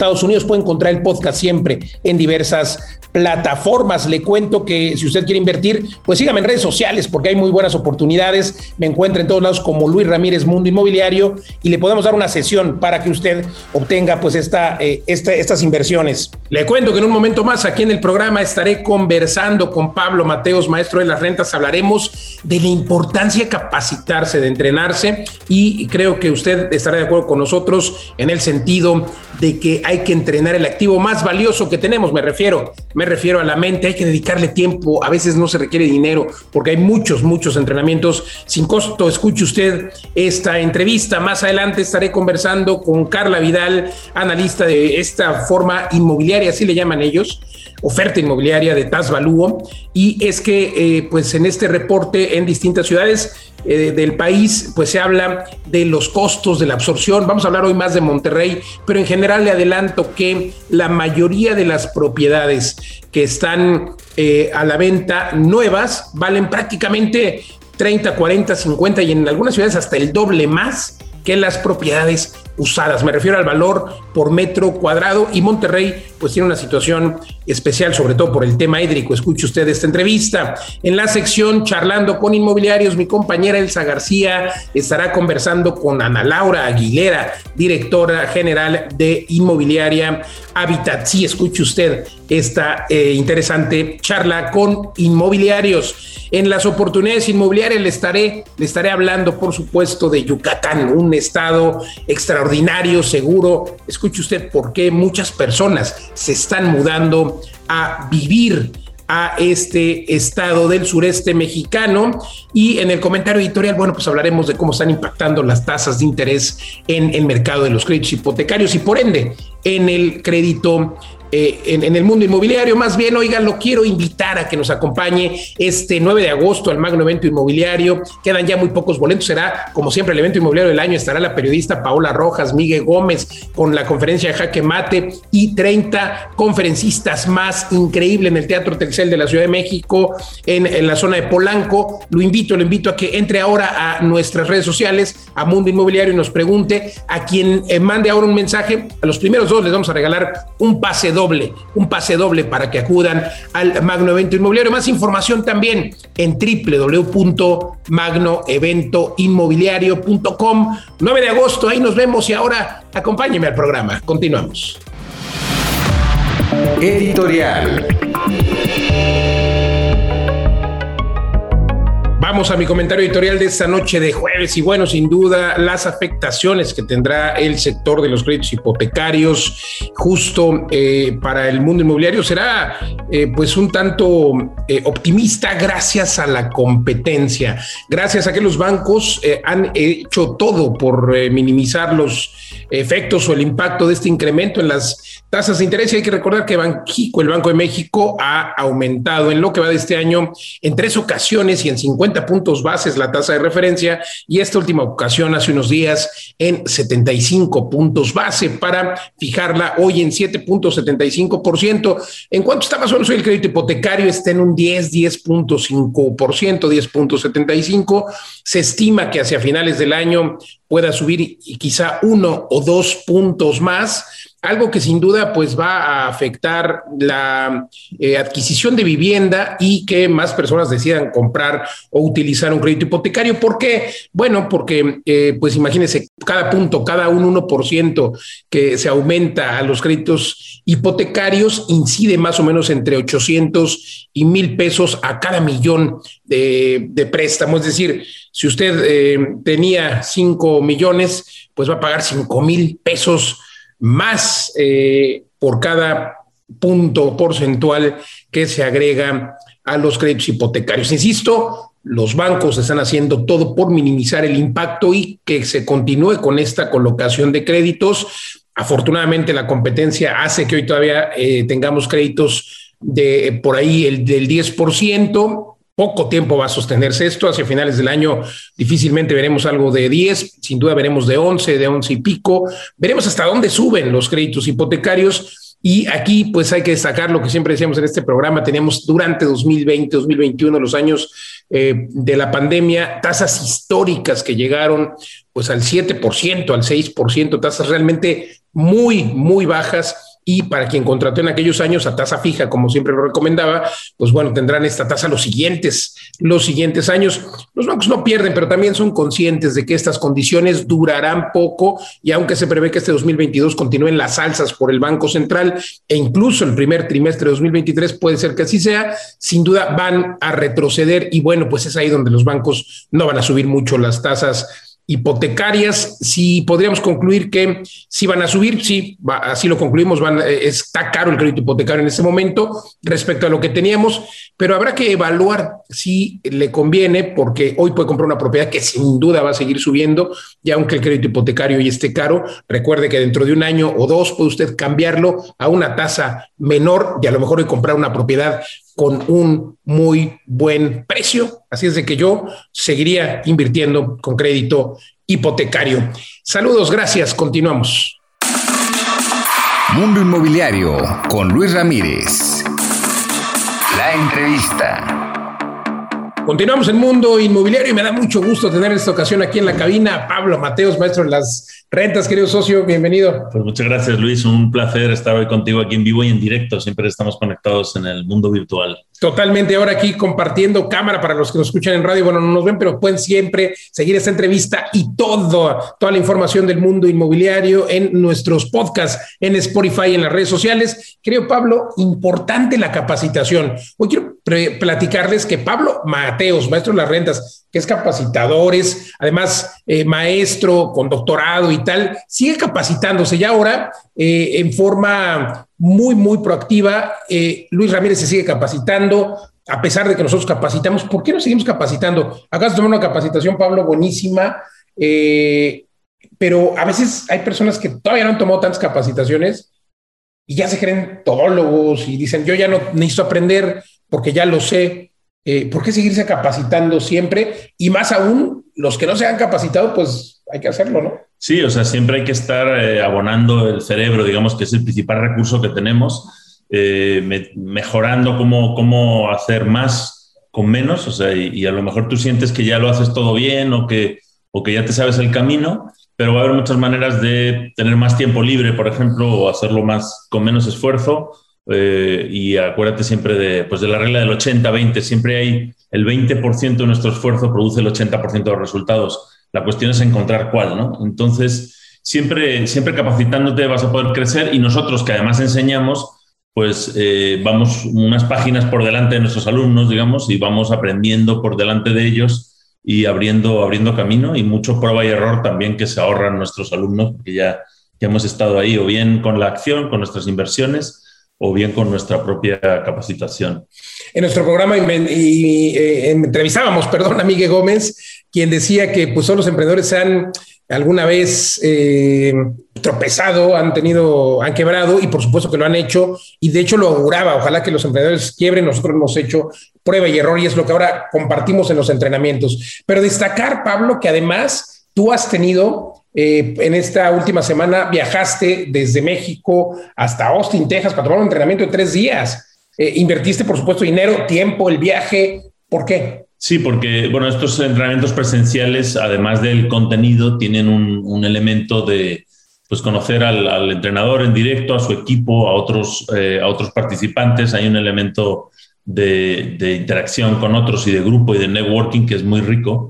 Unidos. Puede encontrar el podcast siempre en diversas plataformas. Le cuento que si usted quiere invertir, pues sígame en redes sociales porque hay muy buenas oportunidades. Me encuentra en todos lados como Luis Ramírez Mundo Inmobiliario y le podemos dar una sesión para que usted obtenga pues esta, eh, estas inversiones. Le cuento que en un momento más aquí en el programa estaré conversando con Pablo Mateos, maestro de las rentas. Hablaremos de la importancia de capacitarse, de entrenarse y creo que usted estará de acuerdo con nosotros en el sentido de que hay que entrenar el activo más valioso que tenemos, me refiero, me refiero a la mente, hay que dedicarle tiempo, a veces no se requiere dinero, porque hay muchos, muchos entrenamientos sin costo. Escuche usted esta entrevista, más adelante estaré conversando con Carla Vidal, analista de esta forma inmobiliaria, así le llaman ellos, oferta inmobiliaria de TAS y es que eh, pues en este reporte en distintas ciudades eh, del país, pues se habla de los costos de la absorción. Vamos a hablar hoy más de Monterrey, pero en general le adelanto que la mayoría de las propiedades que están eh, a la venta nuevas valen prácticamente 30, 40, 50 y en algunas ciudades hasta el doble más que las propiedades usadas. Me refiero al valor por metro cuadrado y Monterrey pues tiene una situación especial, sobre todo por el tema hídrico. Escuche usted esta entrevista. En la sección Charlando con Inmobiliarios, mi compañera Elsa García estará conversando con Ana Laura Aguilera, directora general de Inmobiliaria Habitat. Sí, escuche usted esta eh, interesante charla con inmobiliarios. En las oportunidades inmobiliarias le estaré, le estaré hablando, por supuesto, de Yucatán, un estado extraordinario, seguro. Escuche usted por qué muchas personas se están mudando a vivir a este estado del sureste mexicano. Y en el comentario editorial, bueno, pues hablaremos de cómo están impactando las tasas de interés en el mercado de los créditos hipotecarios y por ende en el crédito eh, en, el mundo inmobiliario. Más bien, oigan, lo quiero invitar a que nos acompañe este 9 de agosto al Magno Evento Inmobiliario. Quedan ya muy pocos boletos. Será, como siempre, el evento inmobiliario del año. Estará la periodista Paola Rojas, Miguel Gómez, con la conferencia de Jaque Mate y 30 conferencistas más. Increíble en el Teatro Telcel de la Ciudad de México, en, en la zona de Polanco. Lo invito, lo invito a que entre ahora a nuestras redes sociales, a Mundo Inmobiliario, y nos pregunte. A quien eh, mande ahora un mensaje, a los primeros dos les vamos a regalar un pase doble, un pase doble para que acudan al Magno Evento Inmobiliario. Más información también en www.magnoeventoinmobiliario.com. 9 de agosto, ahí nos vemos y ahora acompáñeme al programa. Continuamos. Editorial. Vamos a mi comentario editorial de esta noche de jueves y bueno, sin duda las afectaciones que tendrá el sector de los créditos hipotecarios justo eh, para el mundo inmobiliario será eh, pues un tanto eh, optimista gracias a la competencia, gracias a que los bancos han hecho todo por minimizar los efectos o el impacto de este incremento en las tasas de interés. Y hay que recordar que Banxico, el Banco de México, ha aumentado en lo que va de este año en tres ocasiones y en 50 puntos bases la tasa de referencia y esta última ocasión hace unos días en 75 puntos base para fijarla hoy en 7.75%. En cuanto está más o menos el crédito hipotecario está en un 10, 10.5%, 10.75. Se estima que hacia finales del año pueda subir quizá uno o dos puntos más algo que sin duda pues va a afectar la eh, adquisición de vivienda y que más personas decidan comprar o utilizar un crédito hipotecario. ¿Por qué? Bueno, porque eh, pues imagínense, cada punto, cada un 1% que se aumenta a los créditos hipotecarios incide más o menos entre 800 y mil pesos a cada millón de, de préstamos. Es decir, si usted eh, tenía 5 millones, pues va a pagar 5 mil pesos más eh, por cada punto porcentual que se agrega a los créditos hipotecarios. Insisto, los bancos están haciendo todo por minimizar el impacto y que se continúe con esta colocación de créditos. Afortunadamente la competencia hace que hoy todavía eh, tengamos créditos de por ahí el del 10%. Poco tiempo va a sostenerse esto. Hacia finales del año difícilmente veremos algo de 10, sin duda veremos de 11, de 11 y pico. Veremos hasta dónde suben los créditos hipotecarios y aquí, pues hay que destacar lo que siempre decíamos en este programa, teníamos durante 2020, 2021, los años eh, de la pandemia, tasas históricas que llegaron pues al 7%, al 6%, tasas realmente muy, muy bajas y para quien contrató en aquellos años a tasa fija, como siempre lo recomendaba, pues bueno, tendrán esta tasa los siguientes, los siguientes años. Los bancos no pierden, pero también son conscientes de que estas condiciones durarán poco y aunque se prevé que este 2022 continúen las alzas por el Banco Central e incluso el primer trimestre de 2023 puede ser que así sea, sin duda van a retroceder y bueno, pues es ahí donde los bancos no van a subir mucho las tasas hipotecarias, si podríamos concluir que si van a subir, sí, así lo concluimos, van, eh, está caro el crédito hipotecario en este momento respecto a lo que teníamos, pero habrá que evaluar si le conviene, porque hoy puede comprar una propiedad que sin duda va a seguir subiendo, y aunque el crédito hipotecario hoy esté caro, recuerde que dentro de un año o dos puede usted cambiarlo a una tasa menor y a lo mejor hoy comprar una propiedad con un muy buen precio. Así es de que yo seguiría invirtiendo con crédito hipotecario. Saludos, gracias, continuamos. Mundo Inmobiliario con Luis Ramírez. La entrevista. Continuamos en Mundo Inmobiliario y me da mucho gusto tener en esta ocasión aquí en la cabina Pablo Mateos, maestro de las rentas, querido socio, bienvenido. Pues muchas gracias Luis, un placer estar hoy contigo aquí en vivo y en directo, siempre estamos conectados en el mundo virtual. Totalmente, ahora aquí compartiendo cámara para los que nos escuchan en radio, bueno, no nos ven, pero pueden siempre seguir esta entrevista y todo, toda la información del mundo inmobiliario en nuestros podcasts, en Spotify, en las redes sociales. Creo, Pablo, importante la capacitación. Hoy quiero platicarles que Pablo Mateos, maestro de las rentas, que es capacitador, es además eh, maestro con doctorado y tal, sigue capacitándose ya ahora eh, en forma muy, muy proactiva. Eh, Luis Ramírez se sigue capacitando, a pesar de que nosotros capacitamos. ¿Por qué no seguimos capacitando? Acá se tomó una capacitación, Pablo, buenísima, pero a veces hay personas que todavía no han tomado tantas capacitaciones y ya se creen todólogos y dicen, yo ya no necesito aprender porque ya lo sé. Eh, ¿por qué seguirse capacitando siempre? Y más aún, los que no se han capacitado, pues hay que hacerlo, ¿no? Sí, o sea, siempre hay que estar eh, abonando el cerebro, digamos que es el principal recurso que tenemos, eh, mejorando cómo, cómo hacer más con menos, o sea, y, a lo mejor tú sientes que ya lo haces todo bien o que, o que ya te sabes el camino, pero va a haber muchas maneras de tener más tiempo libre, por ejemplo, o hacerlo más con menos esfuerzo eh, y acuérdate siempre de, pues de la regla del 80-20, siempre hay el 20% de nuestro esfuerzo produce el 80% de los resultados. La cuestión es encontrar cuál, ¿no? Entonces, siempre, siempre capacitándote vas a poder crecer y nosotros que además enseñamos, pues eh, vamos unas páginas por delante de nuestros alumnos, digamos, y vamos aprendiendo por delante de ellos y abriendo, abriendo camino y mucho prueba y error también que se ahorran nuestros alumnos, porque ya, ya hemos estado ahí o bien con la acción, con nuestras inversiones, o bien con nuestra propia capacitación. En nuestro programa y, eh, entrevistábamos, perdón, a Gómez, quien decía que pues, los emprendedores han alguna vez eh, tropezado, han tenido, han quebrado y por supuesto que lo han hecho y de hecho lo auguraba, ojalá que los emprendedores quiebren, nosotros hemos hecho prueba y error y es lo que ahora compartimos en los entrenamientos. Pero destacar, Pablo, que además tú has tenido eh, en esta última semana viajaste desde México hasta Austin, Texas, para tomar un entrenamiento de tres días. Eh, invertiste, por supuesto, dinero, tiempo, el viaje. ¿Por qué? Sí, porque bueno, estos entrenamientos presenciales, además del contenido, tienen un, elemento de pues, conocer al, entrenador en directo, a su equipo, a otros, eh, a otros participantes. Hay un elemento de, de interacción con otros y de grupo y de networking que es muy rico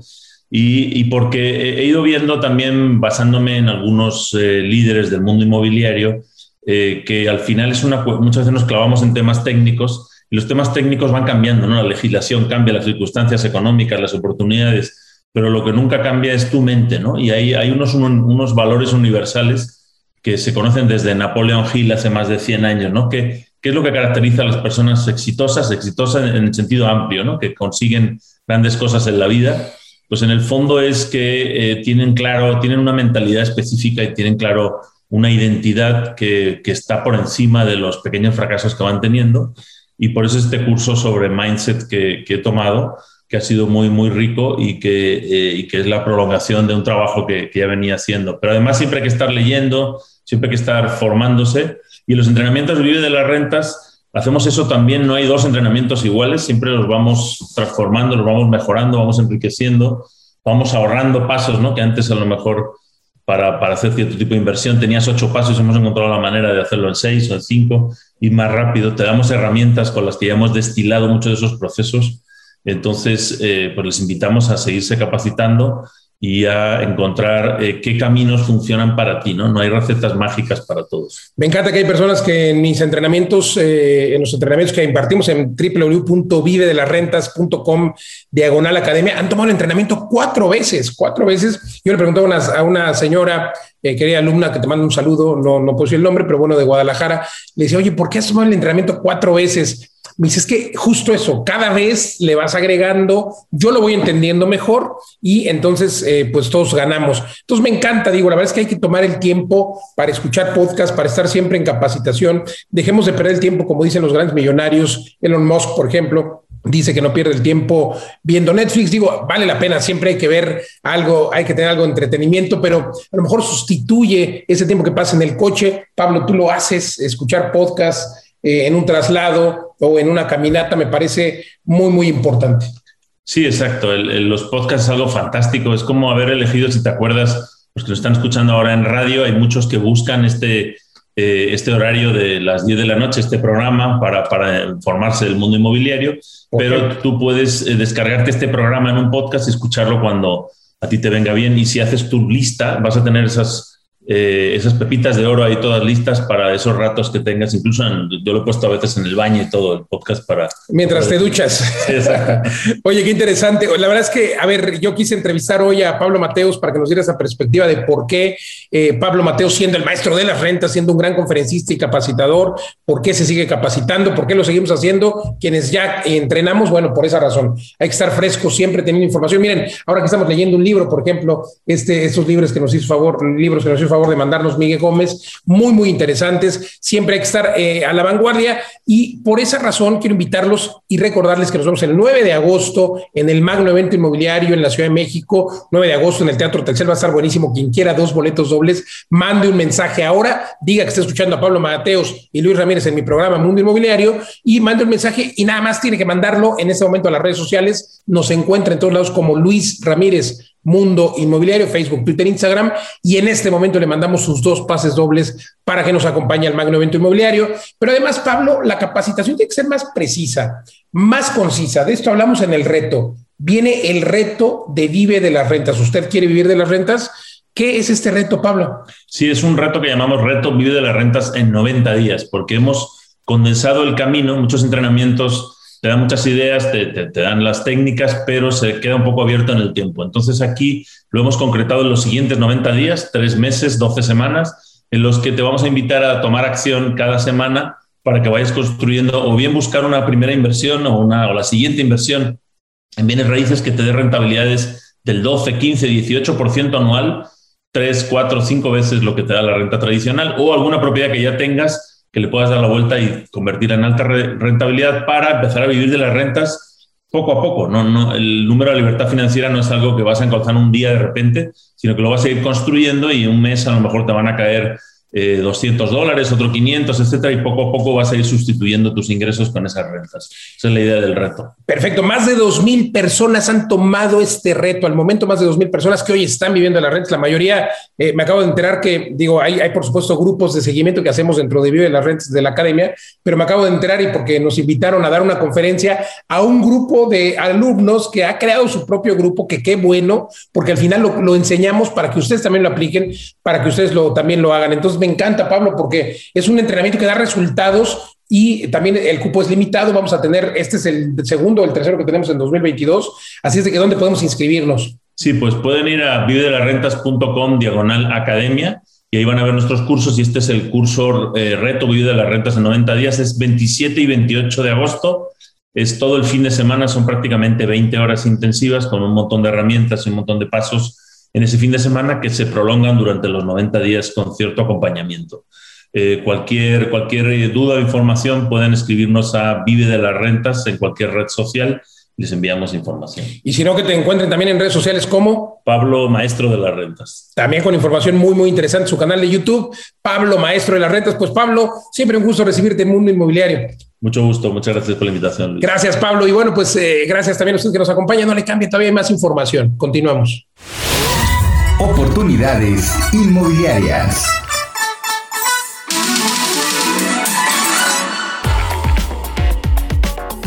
y, porque he ido viendo también, basándome en algunos eh, líderes del mundo inmobiliario, eh, que al final es una, muchas veces nos clavamos en temas técnicos y los temas técnicos van cambiando, ¿no? La legislación cambia, las circunstancias económicas, las oportunidades, pero lo que nunca cambia es tu mente, ¿no? Y hay, hay unos, unos valores universales que se conocen desde Napoleón Hill hace más de 100 años, ¿no? ¿Qué, ¿Qué es lo que caracteriza a las personas exitosas? Exitosas en el sentido amplio, ¿no? Que consiguen grandes cosas en la vida. Pues en el fondo es que eh, tienen claro, tienen una mentalidad específica y tienen claro una identidad que, está por encima de los pequeños fracasos que van teniendo. Y por eso este curso sobre mindset que, he tomado, que ha sido muy, muy rico y que, eh, que es la prolongación de un trabajo que, ya venía haciendo. Pero además siempre hay que estar leyendo, siempre hay que estar formándose. Y los entrenamientos Vive de las Rentas, hacemos eso también, no hay dos entrenamientos iguales, siempre los vamos transformando, los vamos mejorando, vamos enriqueciendo, vamos ahorrando pasos, ¿no? que antes a lo mejor para, para, hacer cierto tipo de inversión tenías ocho pasos, hemos encontrado la manera de hacerlo en seis o en cinco y más rápido. Te damos herramientas con las que ya hemos destilado muchos de esos procesos entonces, eh, pues les invitamos a seguirse capacitando y a encontrar eh, qué caminos funcionan para ti, ¿no? No hay recetas mágicas para todos. Me encanta que hay personas que en mis entrenamientos, eh, en los entrenamientos que impartimos en www.vivedelarrentas.com diagonal academia, han tomado el entrenamiento cuatro veces, cuatro veces. Yo le pregunté a una, a una señora, eh, querida alumna, que te manda un saludo, no, no decir el nombre, pero bueno, de Guadalajara, le decía, oye, ¿por qué has tomado el entrenamiento cuatro veces? Me dice, es que justo eso, cada vez le vas agregando, yo lo voy entendiendo mejor y entonces eh, pues todos ganamos. Entonces me encanta, digo, la verdad es que hay que tomar el tiempo para escuchar podcast, para estar siempre en capacitación. Dejemos de perder el tiempo, como dicen los grandes millonarios, Elon Musk, por ejemplo, dice que no pierde el tiempo viendo Netflix. Digo, vale la pena, siempre hay que ver algo, hay que tener algo de entretenimiento, pero a lo mejor sustituye ese tiempo que pasa en el coche. Pablo, tú lo haces, escuchar podcast eh, en un traslado o en una caminata me parece muy, muy importante. Sí, exacto. los podcasts es algo fantástico. Es como haber elegido, si te acuerdas, los que lo están escuchando ahora en radio, hay muchos que buscan este, eh, este horario de las 10 de la noche, este programa para, para informarse del mundo inmobiliario, pero tú puedes eh, descargarte este programa en un podcast y escucharlo cuando a ti te venga bien. Y si haces tu lista, vas a tener esas eh, esas pepitas de oro ahí todas listas para esos ratos que tengas, incluso yo lo he puesto a veces en el baño y todo el podcast para... Mientras te duchas. Oye, qué interesante. La verdad es que, a ver, yo quise entrevistar hoy a Pablo Mateos para que nos diera esa perspectiva de por qué eh, Pablo Mateos, siendo el maestro de las rentas, siendo un gran conferencista y capacitador, por qué se sigue capacitando, por qué lo seguimos haciendo, quienes ya entrenamos, bueno, por esa razón. Hay que estar fresco siempre teniendo información. Miren, ahora que estamos leyendo un libro, por ejemplo, este, estos libros que nos hizo favor, libros que nos hizo favor de mandarnos Miguel Gómez, muy, muy interesantes. Siempre hay que estar eh, a la vanguardia y por esa razón quiero invitarlos y recordarles que nos vemos el 9 de agosto en el Magno Evento Inmobiliario en la Ciudad de México, 9 de agosto en el Teatro Telcel, va a estar buenísimo. Quien quiera dos boletos dobles, mande un mensaje ahora, diga que está escuchando a Pablo Mateos y Luis Ramírez en mi programa Mundo Inmobiliario y mande un mensaje y nada más tiene que mandarlo en este momento a las redes sociales. Nos encuentra en todos lados como Luis Ramírez Mundo Inmobiliario, Facebook, Twitter, Instagram, y en este momento le mandamos sus dos pases dobles para que nos acompañe al Magno Evento Inmobiliario. Pero además, Pablo, la capacitación tiene que ser más precisa, más concisa. De esto hablamos en el reto. Viene el reto de Vive de las Rentas. ¿Usted quiere vivir de las rentas? ¿Qué es este reto, Pablo? Sí, es un reto que llamamos Reto Vive de las Rentas en 90 días, porque hemos condensado el camino, muchos entrenamientos te dan muchas ideas, te, te, dan las técnicas, pero se queda un poco abierto en el tiempo. Entonces aquí lo hemos concretado en los siguientes 90 días, tres meses, 12 semanas, en los que te vamos a invitar a tomar acción cada semana para que vayas construyendo o bien buscar una primera inversión o, una, o la siguiente inversión en bienes raíces que te dé rentabilidades del 12, 15, 18% anual, tres, cuatro, cinco veces lo que te da la renta tradicional o alguna propiedad que ya tengas que le puedas dar la vuelta y convertirla en alta rentabilidad para empezar a vivir de las rentas poco a poco. No, no, el número de libertad financiera no es algo que vas a encontrar un día de repente, sino que lo vas a ir construyendo y un mes a lo mejor te van a caer 200 eh, dólares, otro 500, etcétera, y poco a poco vas a ir sustituyendo tus ingresos con esas rentas. Esa es la idea del reto. Perfecto. Más de 2.000 personas han tomado este reto. Al momento, más de 2.000 personas que hoy están viviendo las rentas. La mayoría, eh, me acabo de enterar que, digo, hay, hay por supuesto grupos de seguimiento que hacemos dentro de Vive las Rentas de la Academia, pero me acabo de enterar y porque nos invitaron a dar una conferencia a un grupo de alumnos que ha creado su propio grupo, que qué bueno, porque al final lo, lo enseñamos para que ustedes también lo apliquen, para que ustedes lo, también lo hagan. Entonces, me encanta, Pablo, porque es un entrenamiento que da resultados y también el cupo es limitado. Vamos a tener, este es el segundo el tercero que tenemos en 2022. Así es de que, ¿dónde podemos inscribirnos? Sí, pues pueden ir a vivedelarrentas.com diagonal academia y ahí van a ver nuestros cursos y este es el curso eh, Reto Vive de las Rentas en 90 días, es 27 y 28 de agosto, es todo el fin de semana, son prácticamente 20 horas intensivas con un montón de herramientas y un montón de pasos en ese fin de semana que se prolongan durante los 90 días con cierto acompañamiento. Eh, cualquier, cualquier duda o información pueden escribirnos a Vive de las Rentas en cualquier red social les enviamos información. Y si no, que te encuentren también en redes sociales como Pablo Maestro de las Rentas. También con información muy, muy interesante, su canal de YouTube, Pablo Maestro de las Rentas. Pues Pablo, siempre un gusto recibirte en Mundo Inmobiliario. Mucho gusto, muchas gracias por la invitación. Luis. Gracias, Pablo. Y bueno, pues eh, gracias también a usted que nos acompaña. No le cambie todavía más información. Continuamos. Oportunidades inmobiliarias.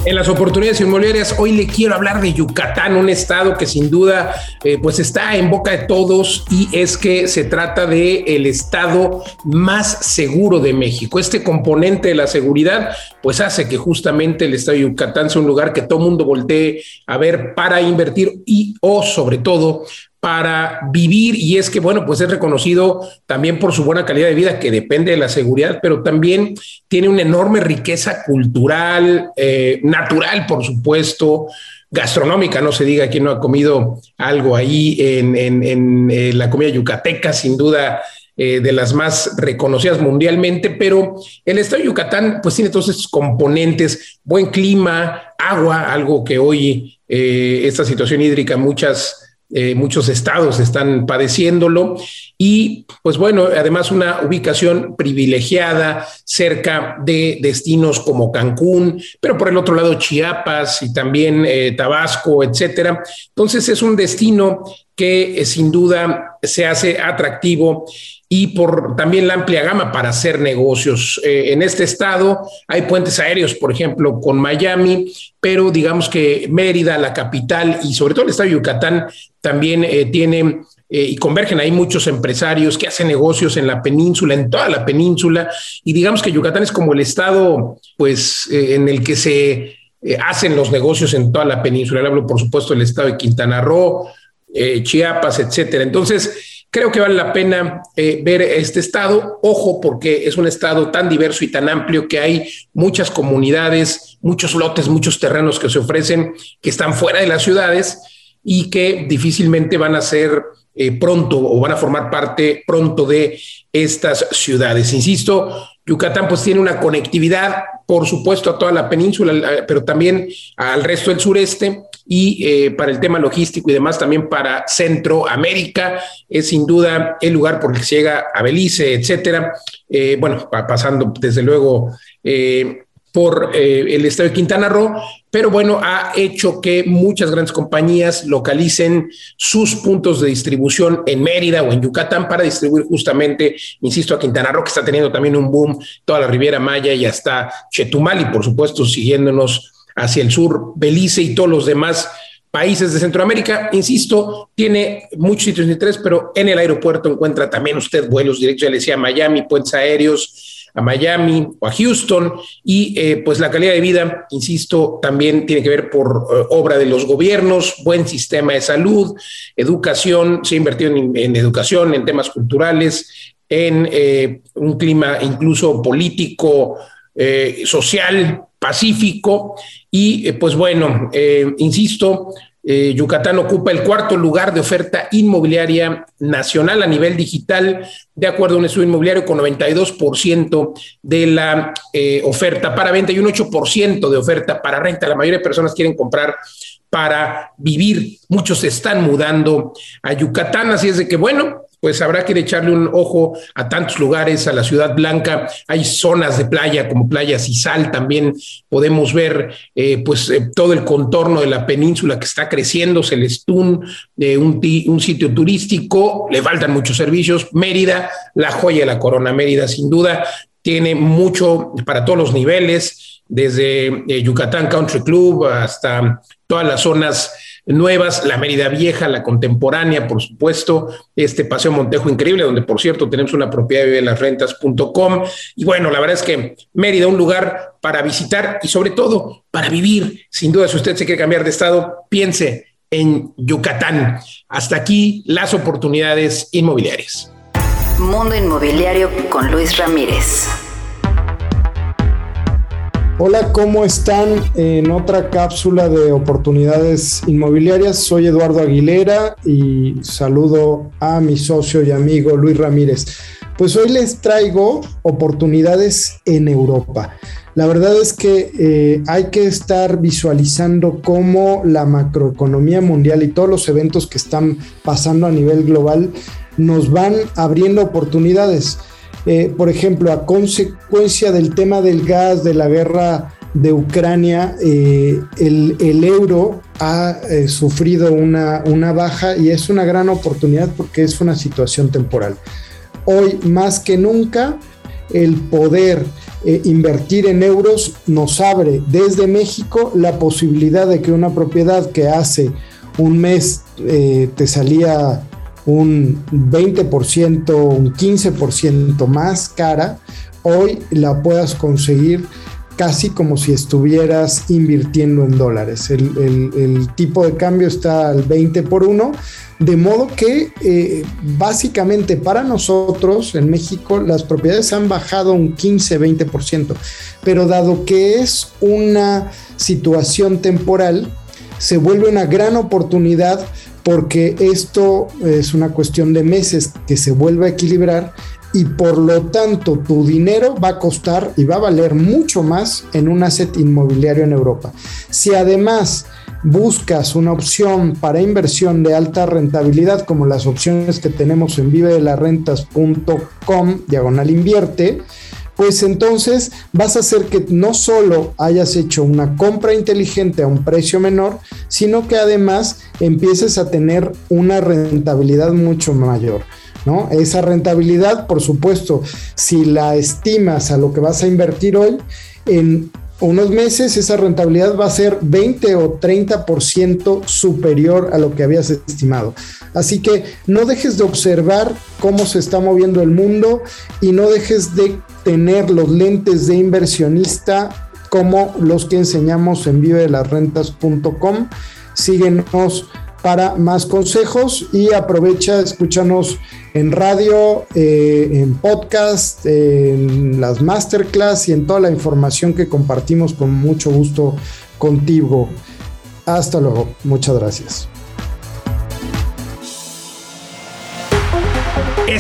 En las oportunidades inmobiliarias, hoy le quiero hablar de Yucatán, un estado que sin duda eh, pues está en boca de todos y es que se trata de el estado más seguro de México. Este componente de la seguridad pues hace que justamente el estado de Yucatán sea un lugar que todo mundo voltee a ver para invertir y o sobre todo para vivir y es que, bueno, pues es reconocido también por su buena calidad de vida, que depende de la seguridad, pero también tiene una enorme riqueza cultural, eh, natural, por supuesto, gastronómica, no se diga quién no ha comido algo ahí en, en, eh, la comida yucateca, sin duda. Eh, de las más reconocidas mundialmente, pero el estado de Yucatán pues tiene todos estos componentes, buen clima, agua, algo que hoy esta situación hídrica muchas eh, muchos estados están padeciéndolo y pues bueno, además una ubicación privilegiada cerca de destinos como Cancún, pero por el otro lado Chiapas y también eh, Tabasco, etcétera. Entonces es un destino que eh, sin duda se hace atractivo y por también la amplia gama para hacer negocios. Eh, en este estado hay puentes aéreos, por ejemplo, con Miami, pero digamos que Mérida, la capital y sobre todo el estado de Yucatán también eh, tiene y convergen ahí muchos empresarios que hacen negocios en la península, en toda la península, y digamos que Yucatán es como el estado, pues, en el que se hacen los negocios en toda la península. hablo, por supuesto, del estado de Quintana Roo, eh, Chiapas, etcétera. Entonces, creo que vale la pena eh, ver este estado. Ojo, porque es un estado tan diverso y tan amplio que hay muchas comunidades, muchos lotes, muchos terrenos que se ofrecen que están fuera de las ciudades y que difícilmente van a ser eh, pronto o van a formar parte pronto de estas ciudades. Insisto, Yucatán pues tiene una conectividad, por supuesto, a toda la península, pero también al resto del sureste y eh, para el tema logístico y demás también para Centroamérica. Es sin duda el lugar por el que se llega a Belice, etcétera. Eh, bueno, pasando desde luego eh, por el estado de Quintana Roo, pero bueno, ha hecho que muchas grandes compañías localicen sus puntos de distribución en Mérida o en Yucatán para distribuir justamente, insisto, a Quintana Roo, que está teniendo también un boom, toda la Riviera Maya y hasta Chetumal, y por supuesto siguiéndonos hacia el sur, Belice y todos los demás países de Centroamérica. Insisto, tiene muchos sitios de interés, pero en el aeropuerto encuentra también usted vuelos directos, ya le decía, a Miami, puentes aéreos a Miami o a Houston y eh, pues la calidad de vida, insisto, también tiene que ver por eh, obra de los gobiernos, buen sistema de salud, educación, se ha invertido en, educación, en temas culturales, en eh, un clima incluso político, social, pacífico y eh, pues bueno, eh, insisto, eh, Yucatán ocupa el cuarto lugar de oferta inmobiliaria nacional a nivel digital, de acuerdo a un estudio inmobiliario con 92% de la oferta para venta y un 8% de oferta para renta. La mayoría de personas quieren comprar para vivir. Muchos se están mudando a Yucatán, así es de que, bueno, pues habrá que echarle un ojo a tantos lugares, a la Ciudad Blanca. Hay zonas de playa como Playa Cisal, también podemos ver eh, pues eh, todo el contorno de la península que está creciendo, Celestún, eh, un, un sitio turístico, le faltan muchos servicios. Mérida, la joya de la corona, Mérida sin duda, tiene mucho para todos los niveles, desde Yucatán Country Club hasta todas las zonas nuevas, la Mérida Vieja, la contemporánea, por supuesto, este Paseo Montejo increíble, donde por cierto tenemos una propiedad de las rentas.com. Y bueno, la verdad es que Mérida, un lugar para visitar y sobre todo para vivir. Sin duda, si usted se quiere cambiar de estado, piense en Yucatán. Hasta aquí las oportunidades inmobiliarias. Mundo Inmobiliario con Luis Ramírez. Hola, ¿cómo están? En otra cápsula de oportunidades inmobiliarias, soy Eduardo Aguilera y saludo a mi socio y amigo Luis Ramírez. Pues hoy les traigo oportunidades en Europa. La verdad es que eh, hay que estar visualizando cómo la macroeconomía mundial y todos los eventos que están pasando a nivel global nos van abriendo oportunidades. Eh, por ejemplo, a consecuencia del tema del gas, de la guerra de Ucrania, eh, el, euro ha sufrido una, baja y es una gran oportunidad porque es una situación temporal. Hoy más que nunca el poder eh, invertir en euros nos abre desde México la posibilidad de que una propiedad que hace un mes eh, te salía un 20%, un 15% más cara, hoy la puedas conseguir casi como si estuvieras invirtiendo en dólares. El, tipo de cambio está al 20 por 1, de modo que eh, básicamente para nosotros en México las propiedades han bajado un 15-20%, pero dado que es una situación temporal, se vuelve una gran oportunidad porque esto es una cuestión de meses que se vuelve a equilibrar y por lo tanto tu dinero va a costar y va a valer mucho más en un asset inmobiliario en Europa. Si además buscas una opción para inversión de alta rentabilidad como las opciones que tenemos en vivedelarrentas.com diagonal invierte, pues entonces vas a hacer que no solo hayas hecho una compra inteligente a un precio menor, sino que además empieces a tener una rentabilidad mucho mayor. ¿no? Esa rentabilidad, por supuesto, si la estimas a lo que vas a invertir hoy, en unos meses esa rentabilidad va a ser 20 o 30% superior a lo que habías estimado. Así que no dejes de observar cómo se está moviendo el mundo y no dejes de tener los lentes de inversionista como los que enseñamos en vivedelasrentas.com. Síguenos para más consejos y aprovecha, escúchanos en radio, eh, en podcast, en las masterclass y en toda la información que compartimos con mucho gusto contigo. Hasta luego, muchas gracias.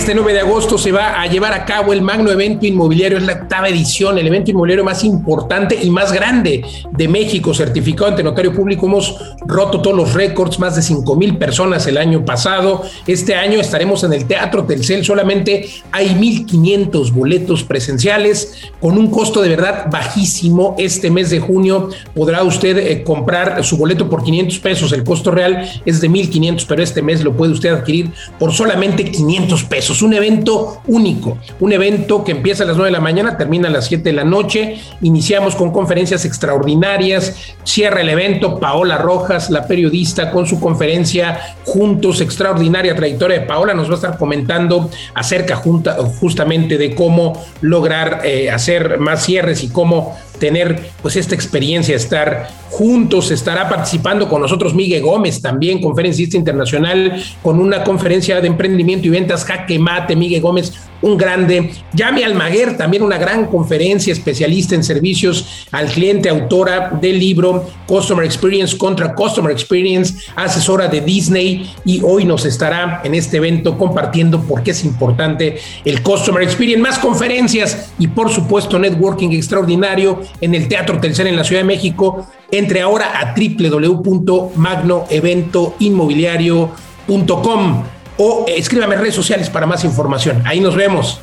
Este 9 de agosto se va a llevar a cabo el magno evento inmobiliario, es la octava edición, el evento inmobiliario más importante y más grande de México, certificado ante notario público. Hemos roto todos los récords, más de 5 mil personas el año pasado. Este año estaremos en el Teatro Telcel, solamente hay 1.500 boletos presenciales con un costo de verdad bajísimo. Este mes de junio podrá usted eh, comprar su boleto por 500 pesos, el costo real es de 1.500, pero este mes lo puede usted adquirir por solamente 500 pesos Un evento único, un evento que empieza a las 9 de la mañana, termina a las 7 de la noche. Iniciamos con conferencias extraordinarias. Cierra el evento Paola Rojas, la periodista, con su conferencia Juntos, extraordinaria trayectoria de Paola. Nos va a estar comentando acerca justamente de cómo lograr eh, hacer más cierres y cómo tener pues esta experiencia, estar juntos, estará participando con nosotros Miguel Gómez, también conferencista internacional, con una conferencia de emprendimiento y ventas Jaque Mate, Miguel Gómez, un grande. Yami Almaguer, también una gran conferencia, especialista en servicios al cliente, autora del libro Customer Experience contra Customer Experience, asesora de Disney y hoy nos estará en este evento compartiendo por qué es importante el Customer Experience, más conferencias y por supuesto networking extraordinario en el Teatro Telcel en la Ciudad de México. Entre ahora a www.magnoeventoinmobiliario.com o escríbame en redes sociales para más información. Ahí nos vemos.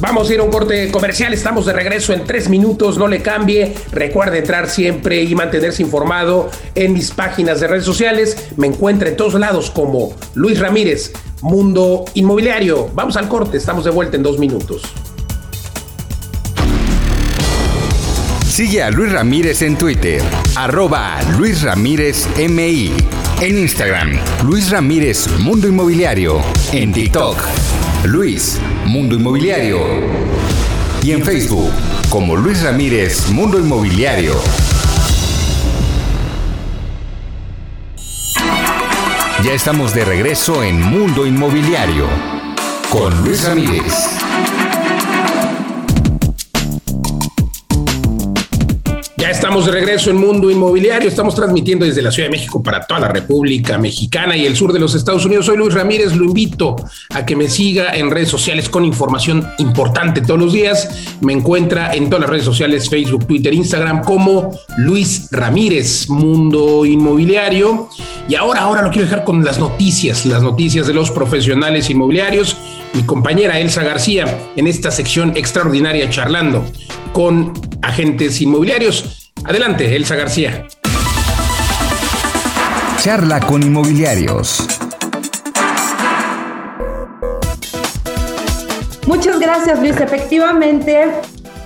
Vamos a ir a un corte comercial, estamos de regreso en tres minutos, no le cambie. Recuerde entrar siempre y mantenerse informado en mis páginas de redes sociales. Me encuentra en todos lados como Luis Ramírez, Mundo Inmobiliario. Vamos al corte, estamos de vuelta en dos minutos. Sigue a Luis Ramírez en Twitter, arroba Luis Ramírez MI. En Instagram, Luis Ramírez Mundo Inmobiliario. En TikTok, Luis Mundo Inmobiliario. Y en Facebook, como Luis Ramírez Mundo Inmobiliario. Ya estamos de regreso en Mundo Inmobiliario con Luis Ramírez. Estamos de regreso en Mundo Inmobiliario. Estamos transmitiendo desde la Ciudad de México para toda la República Mexicana y el sur de los Estados Unidos. Soy Luis Ramírez. Lo invito a que me siga en redes sociales con información importante todos los días. Me encuentra en todas las redes sociales, Facebook, Twitter, Instagram, como Luis Ramírez, Mundo Inmobiliario. Y ahora, ahora lo quiero dejar con las noticias, las noticias de los profesionales inmobiliarios. Mi compañera Elsa García en esta sección extraordinaria charlando con agentes inmobiliarios. Adelante, Elsa García. Charla con inmobiliarios. Muchas gracias, Luis. Efectivamente,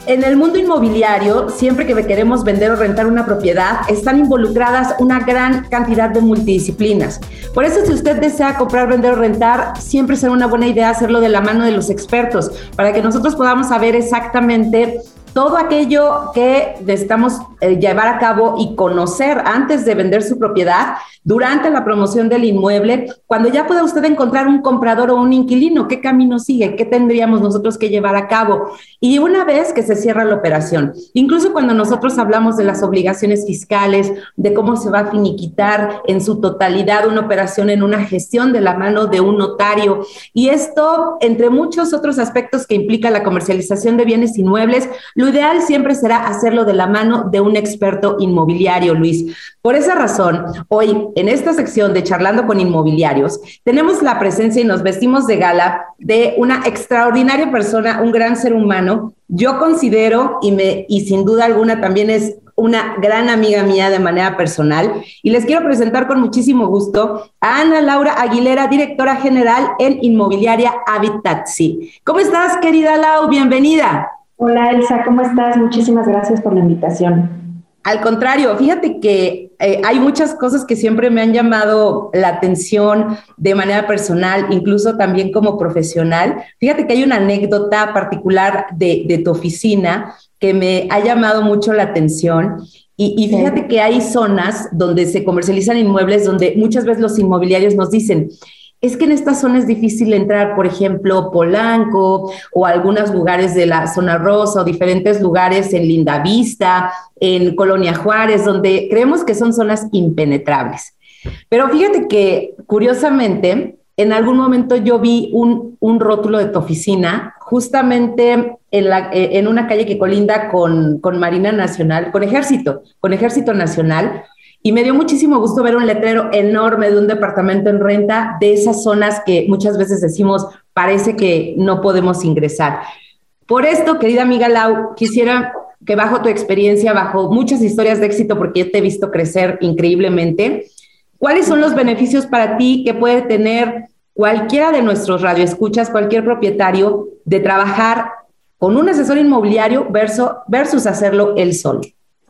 en el mundo inmobiliario, siempre que queremos vender o rentar una propiedad, están involucradas una gran cantidad de multidisciplinas. Por eso, si usted desea comprar, vender o rentar, siempre será una buena idea hacerlo de la mano de los expertos, para que nosotros podamos saber exactamente todo aquello que necesitamos eh, llevar a cabo y conocer antes de vender su propiedad, durante la promoción del inmueble, cuando ya pueda usted encontrar un comprador o un inquilino, qué camino sigue, qué tendríamos nosotros que llevar a cabo. Y una vez que se cierra la operación, incluso cuando nosotros hablamos de las obligaciones fiscales, de cómo se va a finiquitar en su totalidad una operación en una gestión de la mano de un notario. Y esto, entre muchos otros aspectos que implica la comercialización de bienes inmuebles, lo ideal siempre será hacerlo de la mano de un experto inmobiliario, Luis. Por esa razón, hoy en esta sección de Charlando con Inmobiliarios, tenemos la presencia y nos vestimos de gala de una extraordinaria persona, un gran ser humano. Yo considero, y, me, y sin duda alguna también es una gran amiga mía de manera personal, y les quiero presentar con muchísimo gusto a Ana Laura Aguilera, directora general en Inmobiliaria Habitatsi. ¿Cómo estás, querida Lau? Bienvenida. Hola, Elsa, ¿cómo estás? Muchísimas gracias por la invitación. Al contrario, fíjate que eh, hay muchas cosas que siempre me han llamado la atención de manera personal, incluso también como profesional. Fíjate que hay una anécdota particular de, tu oficina que me ha llamado mucho la atención. Y, y fíjate que hay zonas donde se comercializan inmuebles donde muchas veces los inmobiliarios nos dicen, es que en esta zona es difícil entrar, por ejemplo, Polanco o algunos lugares de la zona rosa o diferentes lugares en Lindavista, en Colonia Juárez, donde creemos que son zonas impenetrables. Pero fíjate que, curiosamente, en algún momento yo vi un, rótulo de tu oficina justamente en, la, en una calle que colinda con, con Marina Nacional, con Ejército, con Ejército Nacional, y me dio muchísimo gusto ver un letrero enorme de un departamento en renta de esas zonas que muchas veces decimos parece que no podemos ingresar. Por esto, querida amiga Lau, quisiera que bajo tu experiencia, bajo muchas historias de éxito, porque te he visto crecer increíblemente, ¿cuáles son los beneficios para ti que puede tener cualquiera de nuestros radioescuchas, cualquier propietario, de trabajar con un asesor inmobiliario versus, versus hacerlo él solo?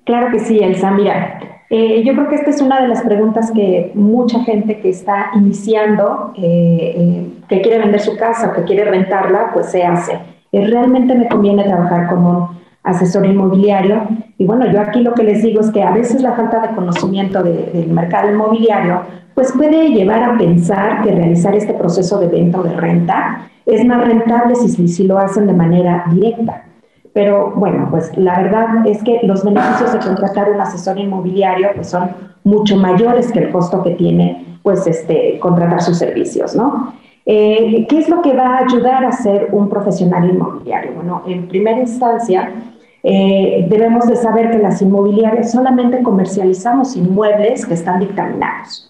Claro que sí, Elsa. Mira, eh, yo creo que esta es una de las preguntas que mucha gente que está iniciando, eh, eh, que quiere vender su casa o que quiere rentarla, pues se hace. ¿Realmente me conviene trabajar con un asesor inmobiliario? Y bueno, yo aquí lo que les digo es que a veces la falta de conocimiento del mercado inmobiliario, pues puede llevar a pensar que realizar este proceso de venta o de renta es más rentable si, si lo hacen de manera directa. Pero bueno, pues la verdad es que los beneficios de contratar un asesor inmobiliario pues son mucho mayores que el costo que tiene pues este, contratar sus servicios, ¿no? Eh, ¿Qué es lo que va a ayudar a ser un profesional inmobiliario? Bueno, en primera instancia, eh, debemos de saber que las inmobiliarias solamente comercializamos inmuebles que están dictaminados.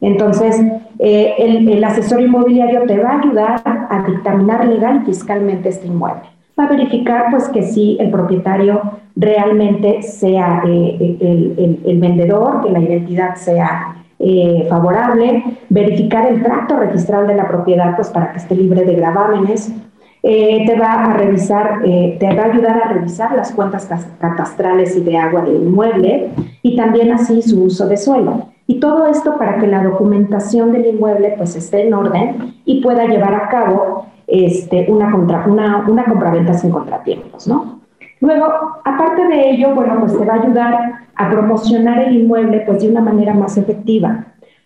Entonces, eh, el, el asesor inmobiliario te va a ayudar a dictaminar legal y fiscalmente este inmueble va a verificar pues que sí el propietario realmente sea eh, el, el, vendedor, que la identidad sea eh, favorable, verificar el tracto registral de la propiedad pues para que esté libre de gravámenes, eh, te va a revisar, te va a ayudar a revisar las cuentas catastrales y de agua del inmueble y también así su uso de suelo. Y todo esto para que la documentación del inmueble pues esté en orden y pueda llevar a cabo este, una, contra, una, una compraventa sin contratiempos, ¿no? Luego, aparte de ello, bueno, pues te va a ayudar a promocionar el inmueble pues de una manera más efectiva,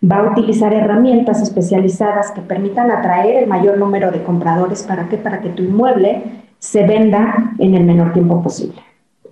va a utilizar herramientas especializadas que permitan atraer el mayor número de compradores. ¿Para qué? Para que tu inmueble se venda en el menor tiempo posible.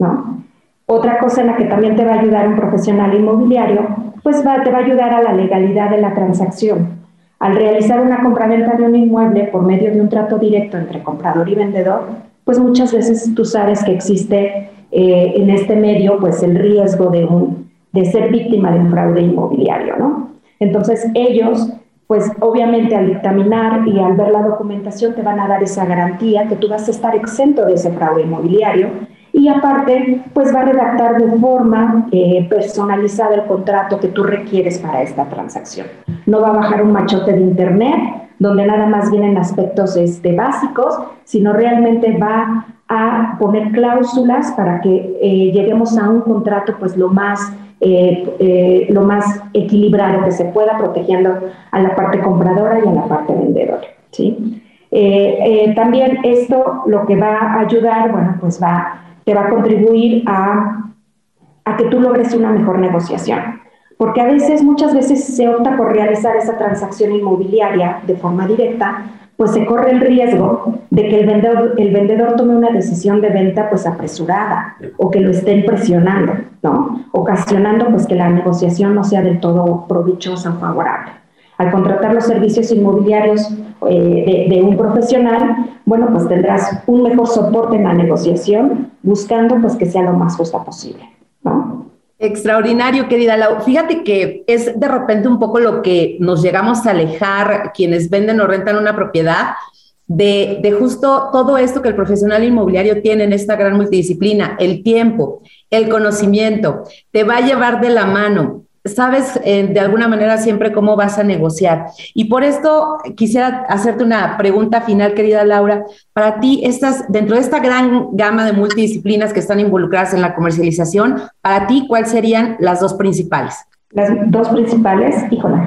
¿no? Otra cosa en la que también te va a ayudar un profesional inmobiliario, pues te va a ayudar a la legalidad de la transacción. Al realizar una compraventa de un inmueble por medio de un trato directo entre comprador y vendedor, pues muchas veces tú sabes que existe eh, en este medio pues el riesgo de, un, de ser víctima de un fraude inmobiliario, ¿no? Entonces ellos, pues obviamente al dictaminar y al ver la documentación te van a dar esa garantía que tú vas a estar exento de ese fraude inmobiliario y aparte, pues va a redactar de forma eh, personalizada el contrato que tú requieres para esta transacción. No va a bajar un machote de internet donde nada más vienen aspectos este, básicos, sino realmente va a poner cláusulas para que eh, lleguemos a un contrato pues lo más, eh, lo más equilibrado que se pueda, protegiendo a la parte compradora y a la parte vendedora. ¿sí? también esto lo que va a ayudar, bueno, pues va te va a contribuir a, a que tú logres una mejor negociación. Porque a veces, muchas veces se opta por realizar esa transacción inmobiliaria de forma directa, pues se corre el riesgo de que el vendedor, el vendedor tome una decisión de venta pues apresurada o que lo estén presionando, ¿no? Ocasionando pues que la negociación no sea del todo provechosa o favorable. Al contratar los servicios inmobiliarios eh, de, un profesional, bueno, pues tendrás un mejor soporte en la negociación, buscando pues que sea lo más justa posible. Extraordinario, querida Lau. Fíjate que es de repente un poco lo que nos llegamos a alejar quienes venden o rentan una propiedad de, de, justo todo esto que el profesional inmobiliario tiene en esta gran multidisciplina, el tiempo, el conocimiento, te va a llevar de la mano sabes eh, de alguna manera siempre cómo vas a negociar. Y por esto quisiera hacerte una pregunta final, querida Laura. Para ti, estas, dentro de esta gran gama de multidisciplinas que están involucradas en la comercialización, para ti, ¿cuáles serían las dos principales? Las dos principales, híjole.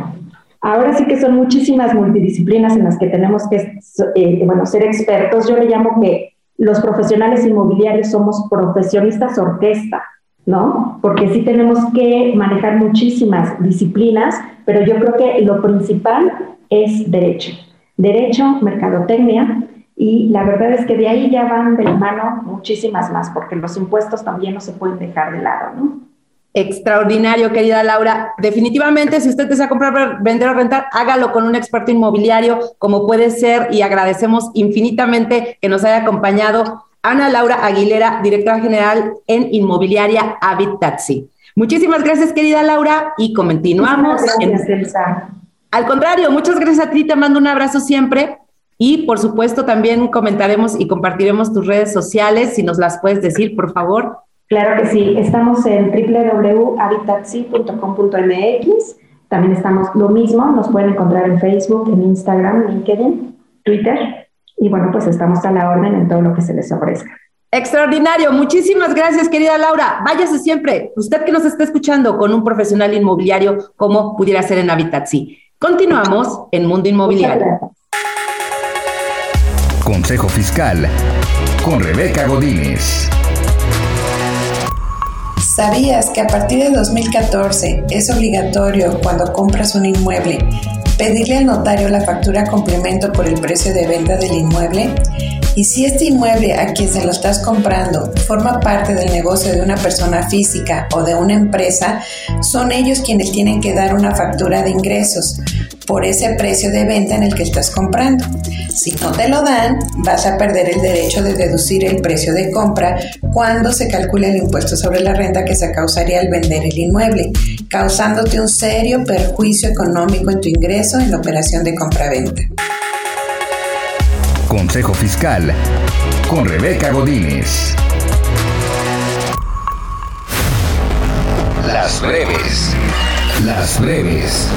Ahora sí que son muchísimas multidisciplinas en las que tenemos que eh, bueno, ser expertos. Yo le llamo que los profesionales inmobiliarios somos profesionistas orquesta ¿no? Porque sí tenemos que manejar muchísimas disciplinas, pero yo creo que lo principal es derecho. Derecho, mercadotecnia, y la verdad es que de ahí ya van de la mano muchísimas más, porque los impuestos también no se pueden dejar de lado, ¿no? Extraordinario, querida Laura. Definitivamente, si usted desea comprar, vender o rentar, hágalo con un experto inmobiliario, como puede ser, y agradecemos infinitamente que nos haya acompañado Ana Laura Aguilera, directora general en Inmobiliaria Taxi. Muchísimas gracias, querida Laura, y continuamos. Gracias, Al contrario, muchas gracias a ti, te mando un abrazo siempre. Y por supuesto, también comentaremos y compartiremos tus redes sociales, si nos las puedes decir, por favor. Claro que sí, estamos en www.habitaxi.com.mx. También estamos lo mismo, nos pueden encontrar en Facebook, en Instagram, LinkedIn, Twitter y bueno, pues estamos a la orden en todo lo que se les ofrezca. Extraordinario. Muchísimas gracias, querida Laura. Váyase siempre, usted que nos está escuchando, con un profesional inmobiliario como pudiera ser en Habitaxi. Continuamos en Mundo Inmobiliario. Consejo Fiscal con Rebeca Godínez. ¿Sabías que a partir de 2014 es obligatorio cuando compras un inmueble pedirle al notario la factura complemento por el precio de venta del inmueble y si este inmueble a quien se lo estás comprando forma parte del negocio de una persona física o de una empresa, son ellos quienes tienen que dar una factura de ingresos por ese precio de venta en el que estás comprando. Si no te lo dan, vas a perder el derecho de deducir el precio de compra cuando se calcule el impuesto sobre la renta que se causaría al vender el inmueble, causándote un serio perjuicio económico en tu ingreso en la operación de compra-venta. Consejo Fiscal con Rebeca Godínez. Las breves. Las breves.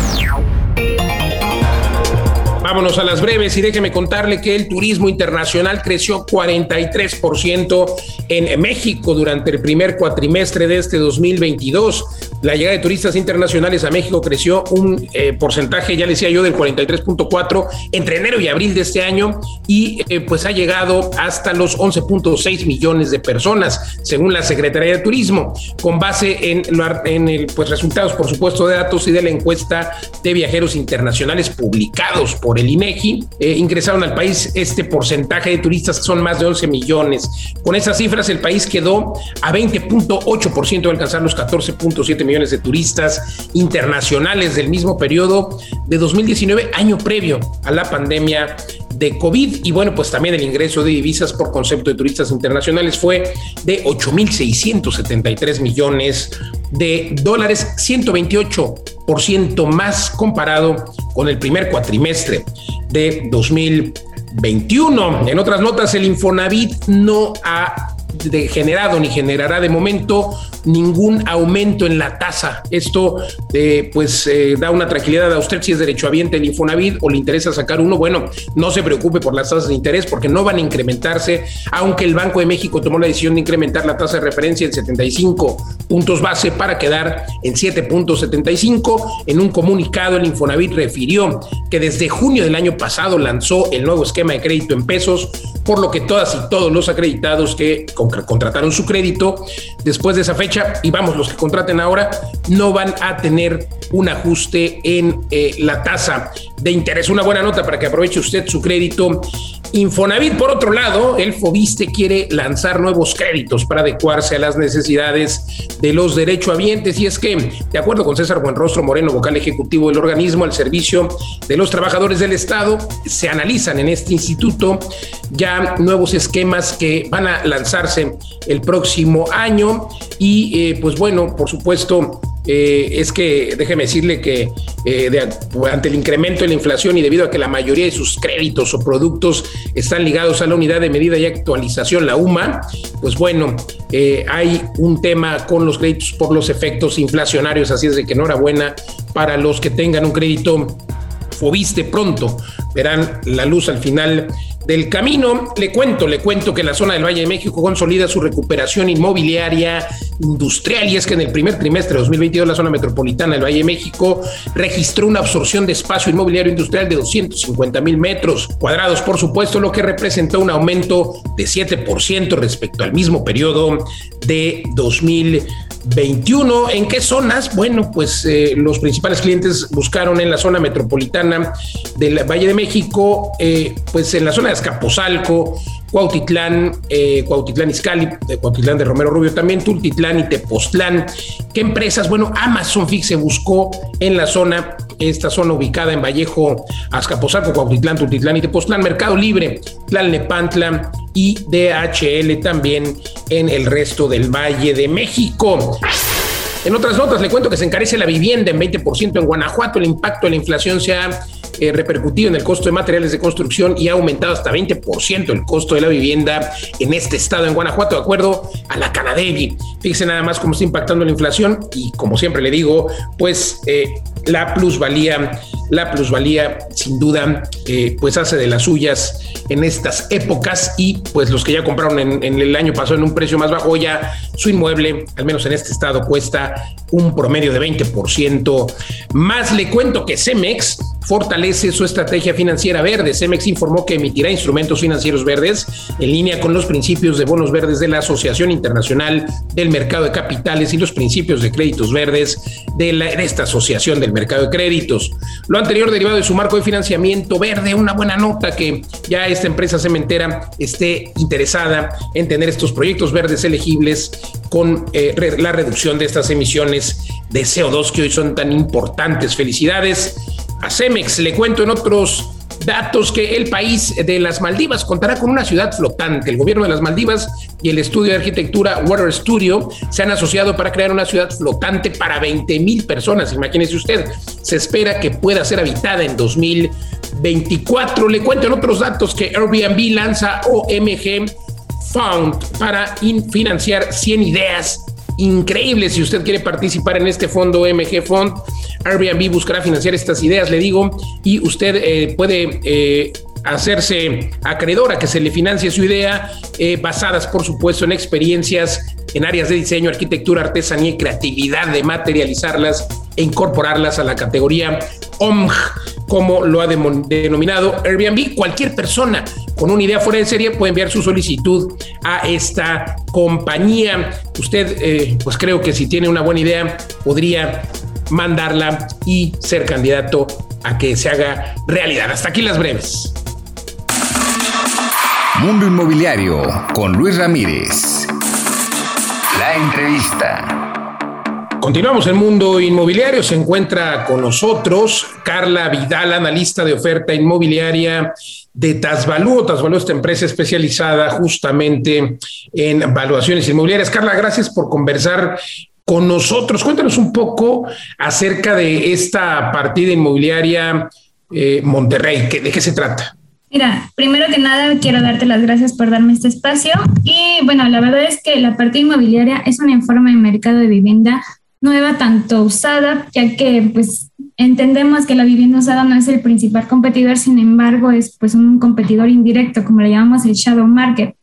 Vámonos a las breves y déjeme contarle que el turismo internacional creció 43% en México durante el primer cuatrimestre de este 2022 la llegada de turistas internacionales a México creció un eh, porcentaje, ya le decía yo, del 43.4 entre enero y abril de este año y eh, pues ha llegado hasta los 11.6 millones de personas, según la Secretaría de Turismo, con base en, en el, pues, resultados, por supuesto, de datos y de la encuesta de viajeros internacionales publicados por el INEGI. Eh, ingresaron al país este porcentaje de turistas son más de 11 millones. Con esas cifras, el país quedó a 20.8% de alcanzar los 14.7 millones de turistas internacionales del mismo periodo de 2019, año previo a la pandemia de COVID y bueno, pues también el ingreso de divisas por concepto de turistas internacionales fue de 8.673 millones de dólares, 128% más comparado con el primer cuatrimestre de 2021. En otras notas, el Infonavit no ha generado ni generará de momento ningún aumento en la tasa. Esto eh, pues eh, da una tranquilidad a usted si es derechohabiente el Infonavit o le interesa sacar uno. Bueno, no se preocupe por las tasas de interés porque no van a incrementarse, aunque el Banco de México tomó la decisión de incrementar la tasa de referencia en 75 puntos base para quedar en 7.75. En un comunicado el Infonavit refirió que desde junio del año pasado lanzó el nuevo esquema de crédito en pesos, por lo que todas y todos los acreditados que contrataron su crédito después de esa fecha, y vamos, los que contraten ahora, no van a tener un ajuste en eh, la tasa de interés. Una buena nota para que aproveche usted su crédito. Infonavit, por otro lado, el Fobiste quiere lanzar nuevos créditos para adecuarse a las necesidades de los derechohabientes. Y es que, de acuerdo con César Buenrostro Moreno, vocal ejecutivo del organismo al servicio de los trabajadores del Estado, se analizan en este instituto ya nuevos esquemas que van a lanzarse el próximo año. Y eh, pues bueno, por supuesto, eh, es que déjeme decirle que eh, ante el incremento de la inflación y debido a que la mayoría de sus créditos o productos están ligados a la unidad de medida y actualización, la UMA, pues bueno, eh, hay un tema con los créditos por los efectos inflacionarios, así es de que enhorabuena para los que tengan un crédito Fobiste pronto, verán la luz al final del camino. Le cuento, le cuento que la zona del Valle de México consolida su recuperación inmobiliaria industrial y es que en el primer trimestre de 2022 la zona metropolitana del Valle de México registró una absorción de espacio inmobiliario industrial de 250 mil metros cuadrados, por supuesto, lo que representó un aumento de 7% respecto al mismo periodo de 2022. 21. ¿En qué zonas? Bueno, pues eh, los principales clientes buscaron en la zona metropolitana del Valle de México, eh, pues en la zona de Escapozalco, Cuautitlán, eh, Cuautitlán Izcalli, Cuautitlán de Romero Rubio también, Tultitlán y Tepoztlán. ¿Qué empresas? Bueno, Amazon Fix se buscó en la zona, esta zona ubicada en Vallejo, Azcapotzalco, Cuautitlán, Tultitlán y Tepoztlán, Mercado Libre, Tlalnepantla y DHL también en el resto del Valle de México. En otras notas, le cuento que se encarece la vivienda en 20% en Guanajuato. El impacto de la inflación se ha repercutido en el costo de materiales de construcción y ha aumentado hasta 20% el costo de la vivienda en este estado, en Guanajuato, de acuerdo a la Canadevi. Fíjese nada más cómo está impactando la inflación y como siempre le digo, pues eh, la plusvalía, la plusvalía sin duda, eh, pues hace de las suyas en estas épocas y pues los que ya compraron en, en, el año pasado en un precio más bajo, ya su inmueble, al menos en este estado, cuesta un promedio de 20% más. Le cuento que Cemex fortalece su estrategia financiera verde. Cemex informó que emitirá instrumentos financieros verdes en línea con los principios de bonos verdes de la Asociación Internacional del Mercado de Capitales y los principios de créditos verdes de, la, de esta Asociación del Mercado de Créditos. Lo anterior derivado de su marco de financiamiento verde, una buena nota que ya esta empresa cementera esté interesada en tener estos proyectos verdes elegibles con eh, la reducción de estas emisiones de CO2 que hoy son tan importantes. Felicidades a Cemex. Le cuento en otros datos que el país de las Maldivas contará con una ciudad flotante. El gobierno de las Maldivas y el estudio de arquitectura Water Studio se han asociado para crear una ciudad flotante para 20 mil personas. Imagínese usted, se espera que pueda ser habitada en 2024. Le cuento en otros datos que Airbnb lanza OMG Fund para financiar 100 ideas increíbles. Si usted quiere participar en este fondo OMG Fund, Airbnb buscará financiar estas ideas, le digo, y usted eh, puede eh, hacerse acreedor a que se le financie su idea, eh, basadas por supuesto en experiencias en áreas de diseño, arquitectura, artesanía y creatividad de materializarlas e incorporarlas a la categoría OMG, como lo ha denominado Airbnb. Cualquier persona con una idea fuera de serie puede enviar su solicitud a esta compañía. Usted, eh, pues creo que si tiene una buena idea, podría mandarla y ser candidato a que se haga realidad. Hasta aquí las breves. Mundo Inmobiliario con Luis Ramírez. La entrevista. Continuamos en Mundo Inmobiliario. Se encuentra con nosotros Carla Vidal, analista de oferta inmobiliaria de Tasvalú. Tasvalú, esta empresa especializada justamente en valuaciones inmobiliarias. Carla, gracias por conversar con nosotros. Cuéntanos un poco acerca de esta partida inmobiliaria eh, Monterrey. ¿De qué se trata? Mira, primero que nada quiero darte las gracias por darme este espacio y bueno, la verdad es que la partida inmobiliaria es un informe de mercado de vivienda nueva, tanto usada, ya que pues entendemos que la vivienda usada no es el principal competidor, sin embargo es pues un competidor indirecto, como le llamamos el shadow market,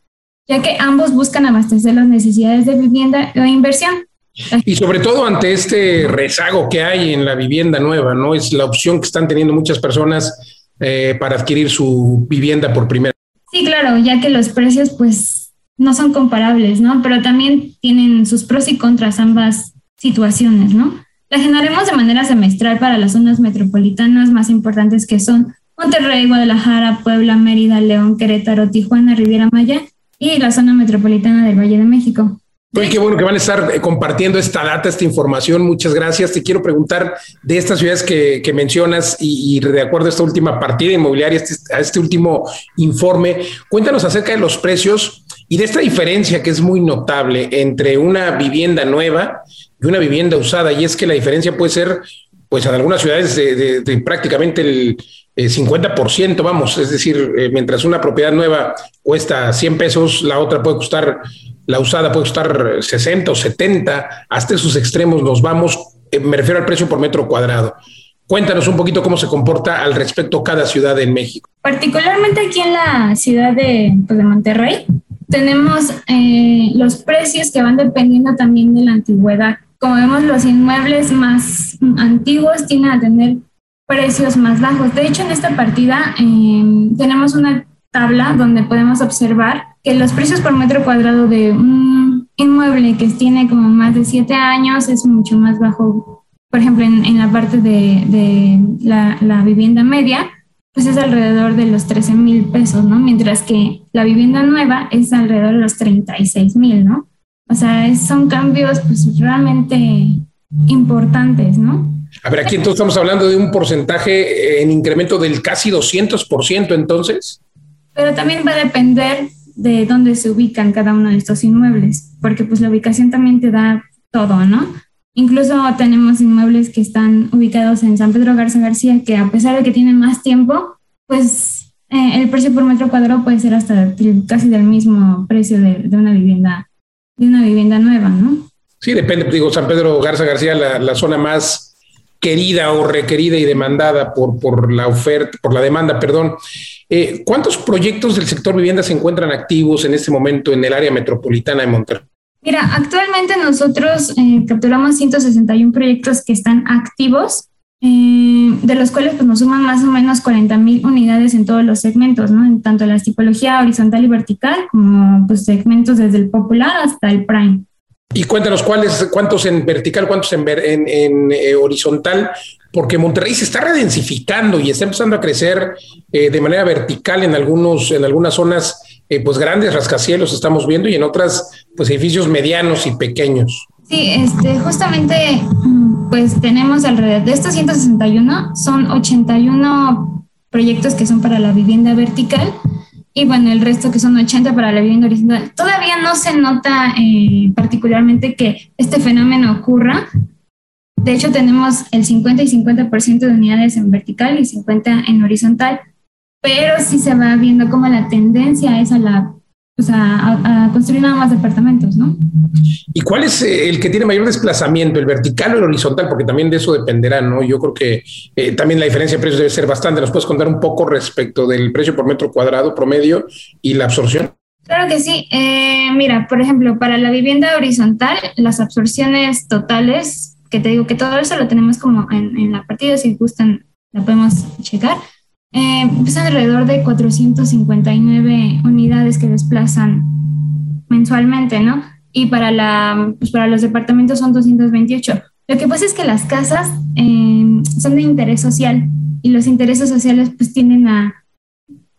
ya que ambos buscan abastecer las necesidades de vivienda o inversión. Y sobre todo ante este rezago que hay en la vivienda nueva, ¿no? Es la opción que están teniendo muchas personas eh, para adquirir su vivienda por primera Sí, claro, ya que los precios pues no son comparables, ¿no? Pero también tienen sus pros y contras ambas situaciones, ¿no? La generaremos de manera semestral para las zonas metropolitanas más importantes que son Monterrey, Guadalajara, Puebla, Mérida, León, Querétaro, Tijuana, Riviera Maya y la zona metropolitana del Valle de México. Oye, qué bueno que van a estar eh, compartiendo esta data, esta información. Muchas gracias. Te quiero preguntar de estas ciudades que, mencionas y, de acuerdo a esta última partida inmobiliaria, este, a este último informe, cuéntanos acerca de los precios y de esta diferencia que es muy notable entre una vivienda nueva y una vivienda usada. Y es que la diferencia puede ser, pues en algunas ciudades, de, prácticamente el 50%, vamos, es decir, eh, mientras una propiedad nueva cuesta 100 pesos, la otra puede costar, la usada puede costar 60 o 70, hasta esos extremos nos vamos, eh, me refiero al precio por metro cuadrado. Cuéntanos un poquito cómo se comporta al respecto cada ciudad en México. Particularmente aquí en la ciudad de, pues, de Monterrey, tenemos eh, los precios que van dependiendo también de la antigüedad. Como vemos, los inmuebles más antiguos tienen a tener precios más bajos. De hecho, en esta partida em, tenemos una tabla donde podemos observar que los precios por metro cuadrado de un inmueble que tiene como más de siete años es mucho más bajo. Por ejemplo, en, la parte de, la vivienda media, pues es alrededor de los 13 mil pesos, ¿no? Mientras que la vivienda nueva es alrededor de los 36 mil, ¿no? O sea, son cambios pues realmente importantes, ¿no? A ver, aquí entonces estamos hablando de un porcentaje en incremento del casi 200% entonces. Pero también va a depender de dónde se ubican cada uno de estos inmuebles, porque pues la ubicación también te da todo, ¿no? Incluso tenemos inmuebles que están ubicados en San Pedro Garza García, que a pesar de que tienen más tiempo, pues eh, el precio por metro cuadrado puede ser hasta casi del mismo precio de, una vivienda, de una vivienda nueva, ¿no? Sí, depende. Digo, San Pedro Garza García, la, zona más querida o requerida y demandada por, por la oferta, por la demanda, perdón. Eh, ¿Cuántos proyectos del sector vivienda se encuentran activos en este momento en el área metropolitana de Monterrey? Mira, actualmente nosotros eh, capturamos 161 proyectos que están activos, eh, de los cuales pues, nos suman más o menos 40 mil unidades en todos los segmentos, ¿no? En tanto la tipología horizontal y vertical, como pues, segmentos desde el popular hasta el prime. Y cuéntanos cuáles, cuántos en vertical, cuántos en, en, eh, horizontal, porque Monterrey se está redensificando y está empezando a crecer de manera vertical en algunos, en algunas zonas eh, pues grandes rascacielos estamos viendo y en otras pues edificios medianos y pequeños. Sí, este, justamente pues tenemos alrededor de estos 161, son 81 proyectos que son para la vivienda vertical y bueno, el resto que son 80 para la vivienda horizontal. Todavía no se nota eh, particularmente que este fenómeno ocurra. De hecho, tenemos el 50 y 50% de unidades en vertical y 50 en horizontal, pero sí se va viendo como la tendencia es a la a, construir nada más departamentos, ¿no? ¿Y cuál es eh, el que tiene mayor desplazamiento, el vertical o el horizontal? Porque también de eso dependerá, ¿no? Yo creo que eh, también la diferencia de precios debe ser bastante. ¿Nos puedes contar un poco respecto del precio por metro cuadrado promedio y la absorción? Claro que sí. Eh, mira, por ejemplo, para la vivienda horizontal, las absorciones totales, que te digo que todo eso lo tenemos como en, la partida, si gustan, la podemos checar. Eh, es alrededor de 459 unidades que desplazan mensualmente, ¿no? Y para, la, pues para los departamentos son 228. Lo que pasa es que las casas eh, son de interés social y los intereses sociales pues tienden a,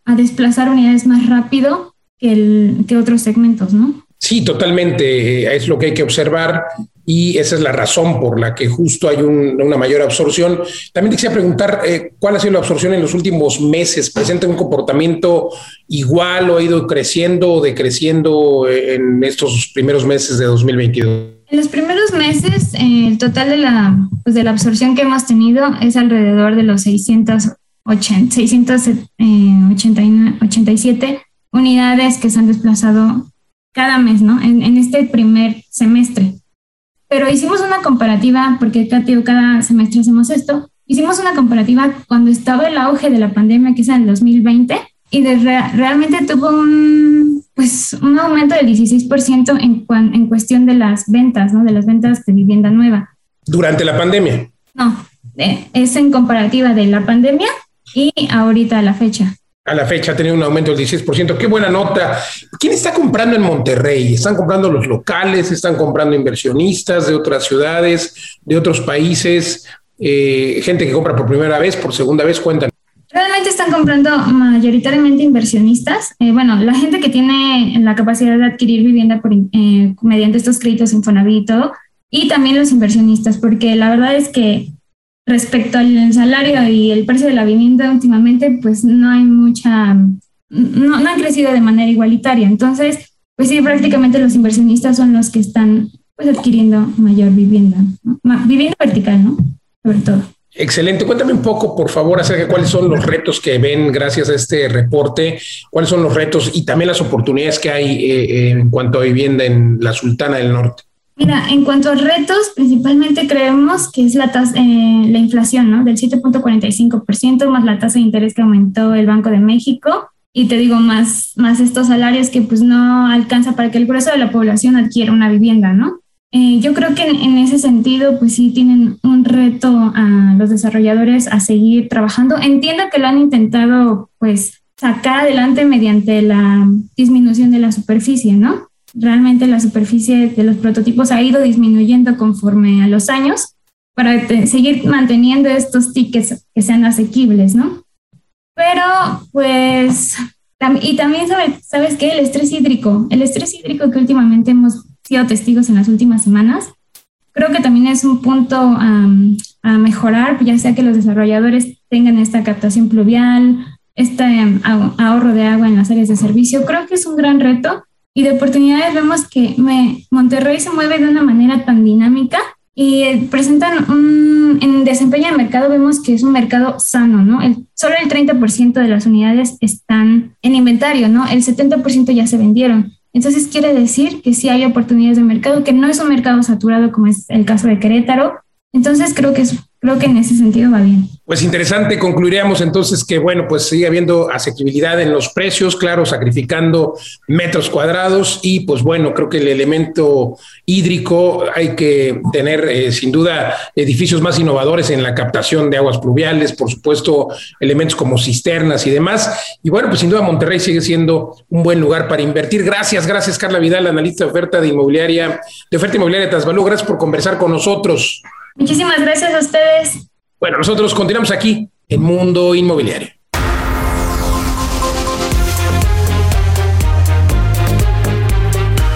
a desplazar unidades más rápido que, el, que otros segmentos, ¿no? Sí, totalmente. Es lo que hay que observar y esa es la razón por la que justo hay una mayor absorción. También quisiera preguntar eh, cuál ha sido la absorción en los últimos meses. ¿Presenta un comportamiento igual o ha ido creciendo o decreciendo eh, en estos primeros meses de 2022? En los primeros meses, eh, el total de la, pues de la absorción que hemos tenido es alrededor de los 680, 687 unidades que se han desplazado cada mes, ¿no? En, este primer semestre. Pero hicimos una comparativa, porque cada semestre hacemos esto, hicimos una comparativa cuando estaba el auge de la pandemia, que es en el 2020, y de realmente tuvo un, pues, un aumento del 16% en, en cuestión de las ventas, ¿no? De las ventas de vivienda nueva. ¿Durante la pandemia? No, es en comparativa de la pandemia y ahorita a la fecha a la fecha ha tenido un aumento del 16%. Qué buena nota. ¿Quién está comprando en Monterrey? ¿Están comprando los locales? ¿Están comprando inversionistas de otras ciudades, de otros países? Eh, gente que compra por primera vez, por segunda vez, cuentan. Realmente están comprando mayoritariamente inversionistas. Eh, bueno, la gente que tiene la capacidad de adquirir vivienda por, eh, mediante estos créditos Infonavit y todo, y también los inversionistas, porque la verdad es que respecto al salario y el precio de la vivienda últimamente, pues no hay mucha, no, no han crecido de manera igualitaria. Entonces, pues sí, prácticamente los inversionistas son los que están pues adquiriendo mayor vivienda, vivienda vertical, ¿no? Sobre todo. Excelente. Cuéntame un poco, por favor, acerca de cuáles son los retos que ven gracias a este reporte, cuáles son los retos y también las oportunidades que hay eh, en cuanto a vivienda en la Sultana del Norte. Mira, en cuanto a retos, principalmente creemos que es la, tasa, eh, la inflación, ¿no? Del 7.45% más la tasa de interés que aumentó el Banco de México. Y te digo, más, más estos salarios que pues no alcanza para que el grueso de la población adquiera una vivienda, ¿no? Eh, yo creo que en, en, ese sentido, pues sí tienen un reto a los desarrolladores a seguir trabajando. Entiendo que lo han intentado, pues, sacar adelante mediante la disminución de la superficie, ¿no? Realmente la superficie de los prototipos ha ido disminuyendo conforme a los años para seguir manteniendo estos tickets que sean asequibles, ¿no? Pero, pues, y también, ¿sabes, ¿sabes qué? El estrés hídrico, el estrés hídrico que últimamente hemos sido testigos en las últimas semanas, creo que también es un punto a mejorar, ya sea que los desarrolladores tengan esta captación pluvial, este ahorro de agua en las áreas de servicio, creo que es un gran reto y de oportunidades vemos que Monterrey se mueve de una manera tan dinámica y eh, presentan un, en desempeño de mercado vemos que es un mercado sano, ¿no? El, solo el 30% de las unidades están en inventario, ¿no? El 70% ya se vendieron. Entonces quiere decir que sí hay oportunidades de mercado, que no es un mercado saturado como es el caso de Querétaro. Entonces creo que es creo que en ese sentido va bien. Pues interesante, concluiríamos entonces que, bueno, pues sigue habiendo asequibilidad en los precios, claro, sacrificando metros cuadrados y pues bueno, creo que el elemento hídrico hay que tener eh, sin duda edificios más innovadores en la captación de aguas pluviales, por supuesto, elementos como cisternas y demás. Y bueno, pues sin duda Monterrey sigue siendo un buen lugar para invertir. Gracias, gracias Carla Vidal, analista de oferta de inmobiliaria, de oferta inmobiliaria de. Gracias por conversar con nosotros. Muchísimas gracias a ustedes. Bueno, nosotros continuamos aquí en Mundo Inmobiliario.